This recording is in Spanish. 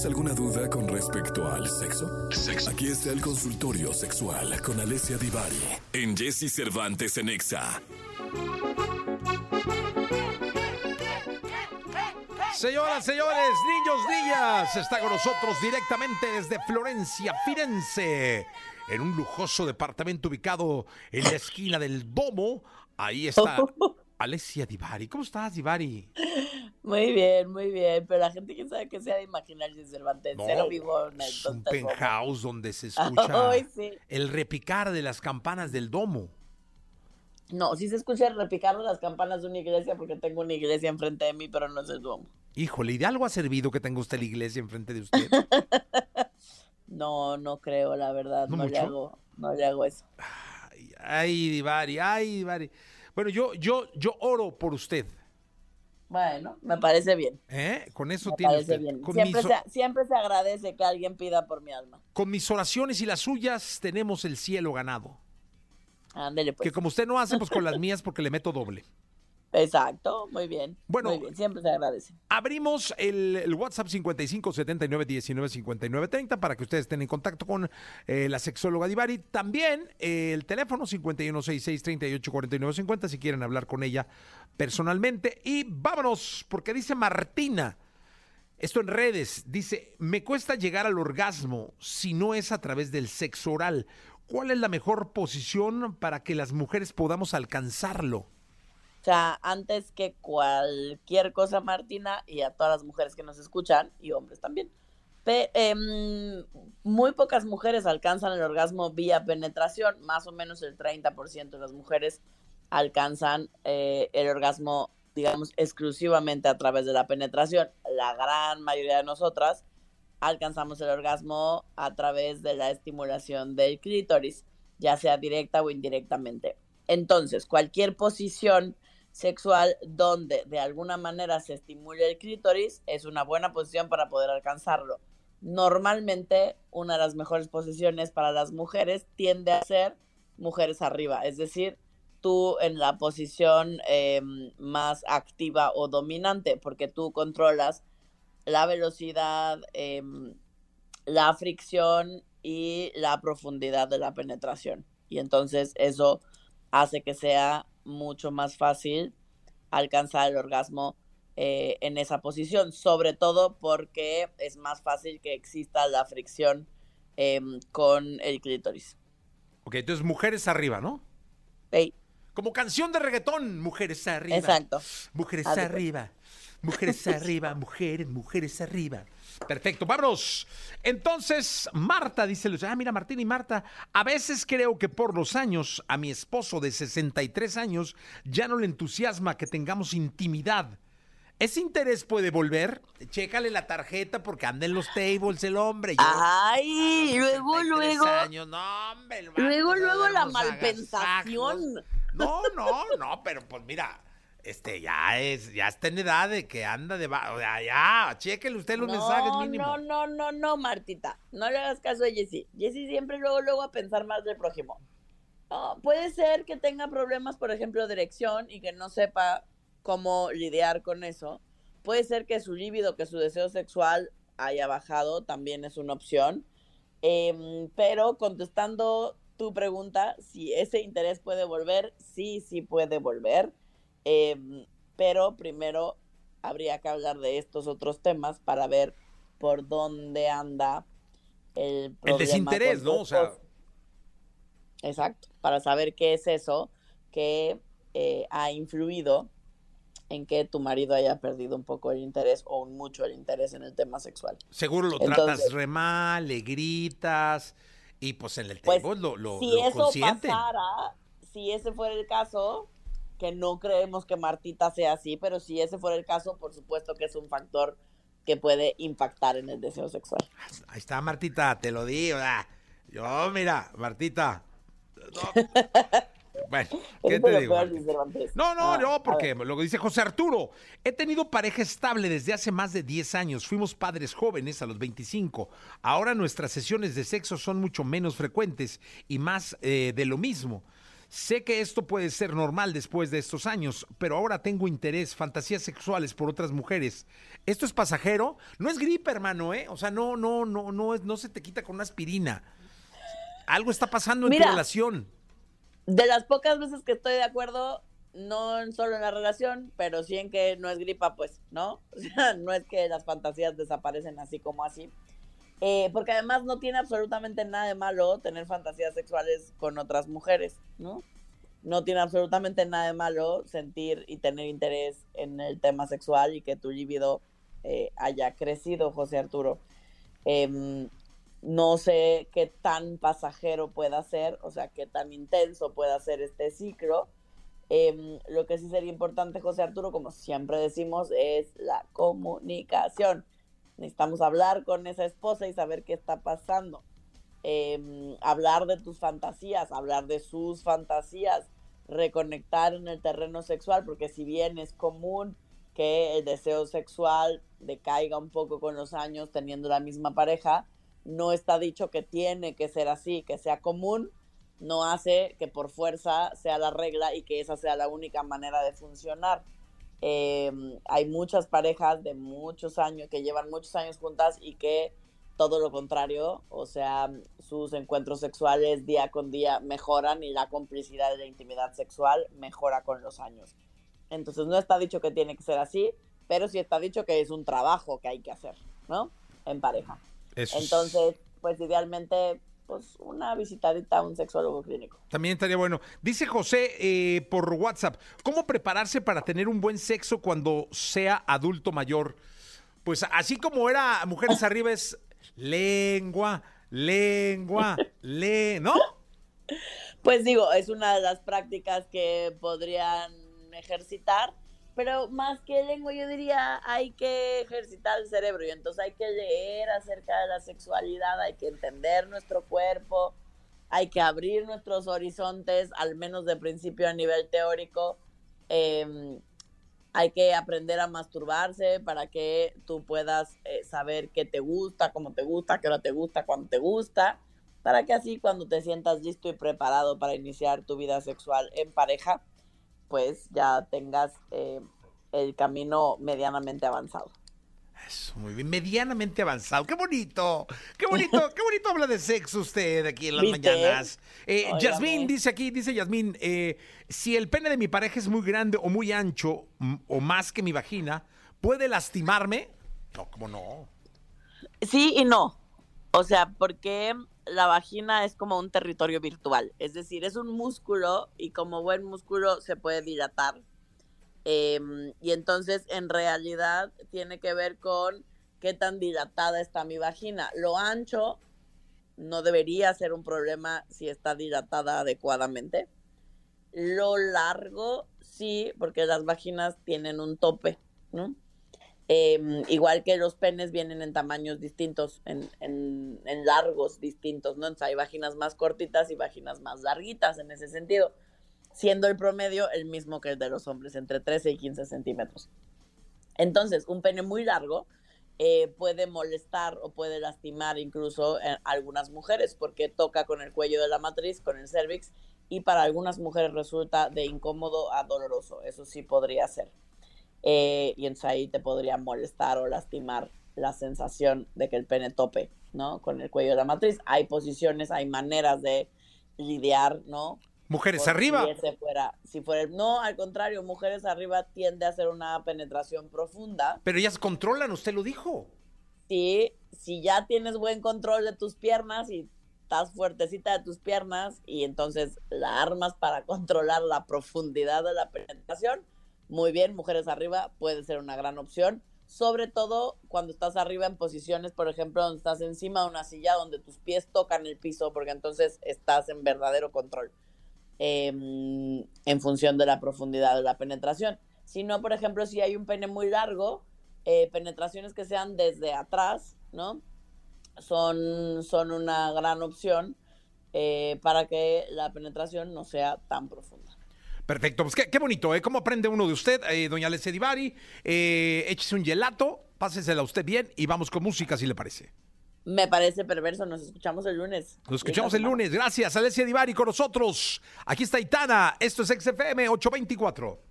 ¿Tienes alguna duda con respecto al sexo? Aquí está el consultorio sexual con Alessia Divari en Jesse Cervantes en Exa. Señoras, señores, niños, niñas, está con nosotros directamente desde Florencia, Firenze, en un lujoso departamento ubicado en la esquina del Domo. Ahí está Alessia Divari. ¿Cómo estás, Divari? Muy bien, muy bien, pero la gente que sabe que sea de imaginarse Cervantes, No, cero vivo en el es un como- penthouse donde se escucha sí. el repicar de las campanas del Domo. No, sí se escucha el repicar de las campanas de una iglesia porque tengo una iglesia enfrente de mí, pero no es el Duomo. Híjole, ¿y de algo ha servido que tenga usted la iglesia enfrente de usted? No, no creo, la verdad, ¿No no, le hago, no le hago eso. Ay, ay, Divari, ay, Divari. Bueno, yo, yo, yo oro por usted. Bueno, me parece bien. ¿eh? Con eso Me tiene parece usted. bien. Siempre mis, se, siempre se agradece que alguien pida por mi alma. con mis oraciones y las suyas tenemos el cielo ganado. Ándele, pues. Que como usted no hace, pues con las mías porque le meto doble. Exacto, muy bien. Bueno. muy bien, siempre se agradece. Abrimos el, el WhatsApp 55 79 19 59 30 para que ustedes estén en contacto con eh, la sexóloga Divari. También eh, el teléfono 51 66 38 49 50 si quieren hablar con ella personalmente. Y vámonos, porque dice Martina. Esto en redes dice, me cuesta llegar al orgasmo si no es a través del sexo oral. ¿Cuál es la mejor posición para que las mujeres podamos alcanzarlo? O sea, antes que cualquier cosa, Martina, y a todas las mujeres que nos escuchan, y hombres también, em, muy pocas mujeres alcanzan el orgasmo vía penetración, más o menos el 30% de las mujeres alcanzan eh, el orgasmo, digamos, exclusivamente a través de la penetración. La gran mayoría de nosotras alcanzamos el orgasmo a través de la estimulación del clítoris, ya sea directa o indirectamente. Entonces, cualquier posición sexual donde de alguna manera se estimule el clítoris es una buena posición para poder alcanzarlo. Normalmente, una de las mejores posiciones para las mujeres tiende a ser mujeres arriba, es decir, tú en la posición eh, más activa o dominante, porque tú controlas la velocidad, eh, la fricción y la profundidad de la penetración. Y entonces eso hace que sea mucho más fácil alcanzar el orgasmo eh, en esa posición, sobre todo porque es más fácil que exista la fricción eh, con el clítoris. Ok, entonces mujeres arriba, ¿no? Ey, Como canción de reggaetón, mujeres arriba. exacto. Mujeres arriba. Mujeres arriba, mujeres, mujeres arriba. Perfecto, vámonos. Entonces, Marta dice, ah, mira, Martín y Marta, a veces creo que por los años a mi esposo de 63 años ya no le entusiasma que tengamos intimidad. ¿Ese interés puede volver? Chécale la tarjeta porque anda en los tables el hombre. Ay, luego, 63 luego, años, no, hombre, luego, luego la malpensación. agasajos. No, no, no, pero pues mira, este ya es, ya está en edad de que anda de o sea, ya, chéquele usted los mensajes mínimo. No, no, no, no, Martita. No le hagas caso a Jessie. Jessie siempre luego, luego a pensar más del prójimo. Puede ser que tenga problemas, por ejemplo, de erección y que no sepa cómo lidiar con eso. Puede ser que su líbido, que su deseo sexual haya bajado, también es una opción. Em, pero contestando tu pregunta, si ese interés puede volver, sí, sí puede volver. Em, pero primero habría que hablar de estos otros temas para ver por dónde anda el El problema desinterés, con tu ¿no? O sea, esposo. Exacto, para saber qué es eso que eh, ha influido en que tu marido haya perdido un poco el interés o mucho el interés en el tema sexual. seguro lo Entonces- tratas re mal, le gritas y pues en el Pues, table lo, lo, si lo eso pasara, si ese fuera el caso, que no creemos que Martita sea así, pero si ese fuera el caso, por supuesto que es un factor que puede impactar en el deseo sexual. Ahí está Martita, te lo digo. Yo, mira, Martita. no. Bueno, ¿qué te digo? No, no, Ah, no, porque lo que dice José Arturo. He tenido pareja estable desde hace más de 10 años. Fuimos padres jóvenes a los 25. Ahora nuestras sesiones de sexo son mucho menos frecuentes y más eh, de lo mismo. Sé que esto puede ser normal después de estos años, pero ahora tengo interés, fantasías sexuales por otras mujeres. ¿Esto es pasajero? No es gripe, hermano, ¿eh? O sea, no, no, no, no, no se te quita con una aspirina. Algo está pasando en tu relación. De las pocas veces que estoy de acuerdo, no solo en la relación, pero sí en que no es gripa, pues, ¿no? O sea, no es que las fantasías desaparecen así como así. Eh, porque además no tiene absolutamente nada de malo tener fantasías sexuales con otras mujeres, ¿no? No tiene absolutamente nada de malo sentir y tener interés en el tema sexual y que tu libido eh, haya crecido, José Arturo. Em, no sé qué tan pasajero pueda ser, o sea, qué tan intenso pueda ser este ciclo. Em, lo que sí sería importante, José Arturo, como siempre decimos, es la comunicación Necesitamos hablar con esa esposa y saber qué está pasando. Em, hablar de tus fantasías, hablar de sus fantasías, reconectar en el terreno sexual, porque si bien es común que el deseo sexual decaiga un poco con los años teniendo la misma pareja, no está dicho que tiene que ser así, que sea común, no hace que por fuerza sea la regla y que esa sea la única manera de funcionar. Em, hay muchas parejas de muchos años que llevan muchos años juntas y que todo lo contrario, o sea, sus encuentros sexuales día con día mejoran y la complicidad de la intimidad sexual mejora con los años. Entonces no está dicho que tiene que ser así, pero sí está dicho que es un trabajo que hay que hacer, ¿no? En pareja. Entonces, pues idealmente pues una visitadita a un sexólogo clínico. También estaría bueno. Dice José eh, por WhatsApp, ¿cómo prepararse para tener un buen sexo cuando sea adulto mayor? Pues así como era Mujeres Arriba es lengua, lengua, le, ¿no? Pues digo, es una de las prácticas que podrían ejercitar pero más que lengua yo diría hay que ejercitar el cerebro y entonces hay que leer acerca de la sexualidad, hay que entender nuestro cuerpo, hay que abrir nuestros horizontes, al menos de principio a nivel teórico. Em, hay que aprender a masturbarse para que tú puedas eh, saber qué te gusta, cómo te gusta, qué hora te gusta, cuándo te gusta, para que así cuando te sientas listo y preparado para iniciar tu vida sexual en pareja, pues ya tengas eh, el camino medianamente avanzado. Eso, muy bien, medianamente avanzado. ¡Qué bonito! ¡Qué bonito! ¡Qué bonito habla de sexo usted aquí en las mañanas! Eh, Yasmín dice aquí, dice Yasmín, eh, si el pene de mi pareja es muy grande o muy ancho o más que mi vagina, ¿puede lastimarme? No, ¿cómo no? Sí y no. O sea, porque la vagina es como un territorio virtual, es decir, es un músculo y como buen músculo se puede dilatar. Em, y entonces en realidad tiene que ver con qué tan dilatada está mi vagina. Lo ancho no debería ser un problema si está dilatada adecuadamente. Lo largo sí, porque las vaginas tienen un tope, ¿no? Em, igual que los penes vienen en tamaños distintos, en, largos distintos, ¿no? Entonces hay vaginas más cortitas y vaginas más larguitas en ese sentido, siendo el promedio el mismo que el de los hombres, entre 13 y 15 centímetros. Entonces, un pene muy largo eh, puede molestar o puede lastimar incluso a algunas mujeres porque toca con el cuello de la matriz, con el cervix, y para algunas mujeres resulta de incómodo a doloroso. Eso sí podría ser. Eh, y entonces ahí te podría molestar o lastimar la sensación de que el pene tope, ¿no? Con el cuello de la matriz. Hay posiciones, hay maneras de lidiar, ¿no? Mujeres arriba. Si fuera, si fuera, no, al contrario, mujeres arriba tiende a hacer una penetración profunda. Pero ellas controlan, usted lo dijo. Sí, si ya tienes buen control de tus piernas y estás fuertecita de tus piernas y entonces la armas para controlar la profundidad de la penetración, muy bien, mujeres arriba puede ser una gran opción, sobre todo cuando estás arriba en posiciones, por ejemplo, donde estás encima de una silla donde tus pies tocan el piso, porque entonces estás en verdadero control em, en función de la profundidad de la penetración. Si no, por ejemplo, si hay un pene muy largo, eh, penetraciones que sean desde atrás, ¿no? Son, son una gran opción eh, para que la penetración no sea tan profunda. Perfecto, pues qué, qué bonito, ¿eh? ¿Cómo aprende uno de usted, eh, doña Alessia Divari? Eh, échese un gelato, pásesela a usted bien y vamos con música, si le parece. Me parece perverso, nos escuchamos el lunes. Nos escuchamos el lunes, gracias, Alessia Divari con nosotros. Aquí está Itana, esto es XFM 824.